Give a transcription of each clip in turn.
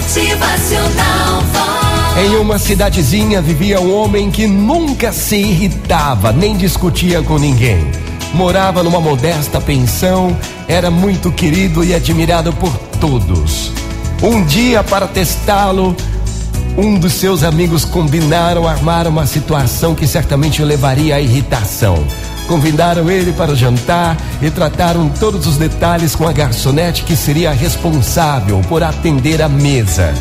Motivacional. Em uma cidadezinha vivia um homem que nunca se irritava nem discutia com ninguém. Morava numa modesta pensão, era muito querido e admirado por todos. Um dia, para testá-lo, um dos seus amigos combinaram armar uma situação que certamente o levaria à irritação. Convidaram ele para jantar e trataram todos os detalhes com a garçonete que seria responsável por atender a mesa.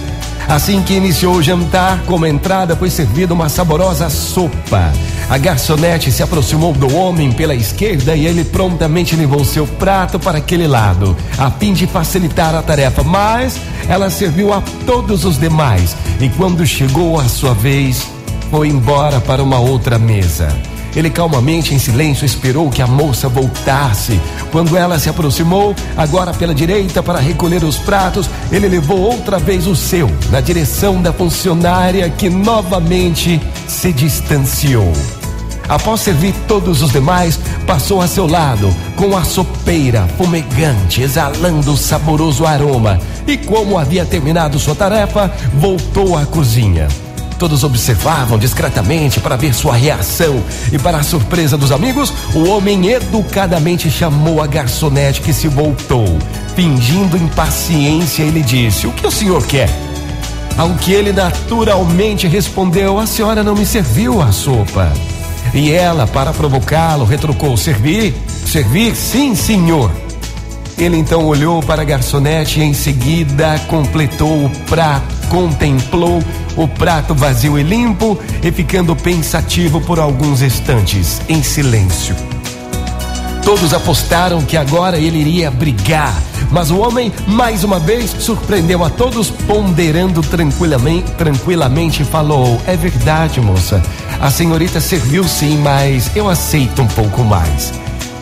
Assim que iniciou o jantar, como entrada foi servida uma saborosa sopa. A garçonete se aproximou do homem pela esquerda e ele prontamente levou seu prato para aquele lado, a fim de facilitar a tarefa. Mas ela serviu a todos os demais e quando chegou a sua vez, foi embora para uma outra mesa. Ele calmamente, em silêncio, esperou que a moça voltasse. Quando ela se aproximou, agora pela direita, para recolher os pratos, ele levou outra vez o seu, na direção da funcionária que novamente se distanciou. Após servir todos os demais, passou a seu lado com a sopeira fumegante, exalando o saboroso aroma. E como havia terminado sua tarefa, voltou à cozinha. Todos observavam discretamente para ver sua reação. E, para a surpresa dos amigos, o homem educadamente chamou a garçonete que se voltou. Fingindo impaciência, ele disse: O que o senhor quer? Ao que ele naturalmente respondeu: A senhora não me serviu a sopa. E ela, para provocá-lo, retrucou: Servir? Servir? Sim, senhor. Ele então olhou para a garçonete e em seguida completou o prato, contemplou o prato vazio e limpo e ficando pensativo por alguns instantes, em silêncio. Todos apostaram que agora ele iria brigar, mas o homem, mais uma vez, surpreendeu a todos, ponderando tranquilamente, tranquilamente falou: É verdade, moça. A senhorita serviu sim, mas eu aceito um pouco mais.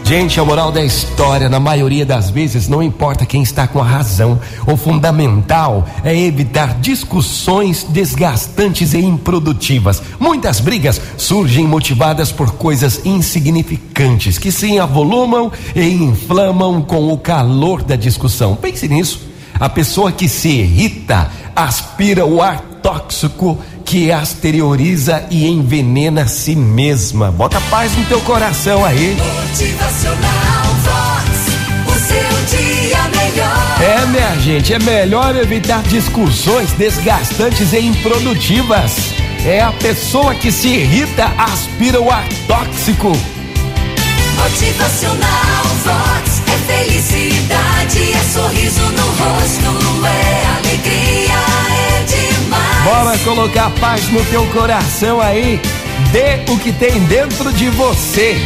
Gente, a moral da história, na maioria das vezes, não importa quem está com a razão. O fundamental é evitar discussões desgastantes e improdutivas. Muitas brigas surgem motivadas por coisas insignificantes que se avolumam e inflamam com o calor da discussão. Pense nisso. A pessoa que se irrita aspira o ar tóxico que exterioriza e envenena a si mesma. Bota paz no teu coração aí. Motivacional Vox. O seu dia melhor. É, minha gente, é melhor evitar discussões desgastantes e improdutivas. É a pessoa que se irrita aspira o ar tóxico. Motivacional Vox. É felicidade, é sorriso no rosto, colocar paz no teu coração aí. Dê o que tem dentro de você.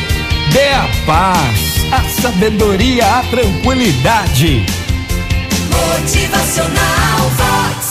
Dê a paz, a sabedoria, a tranquilidade. Motivacional Vox.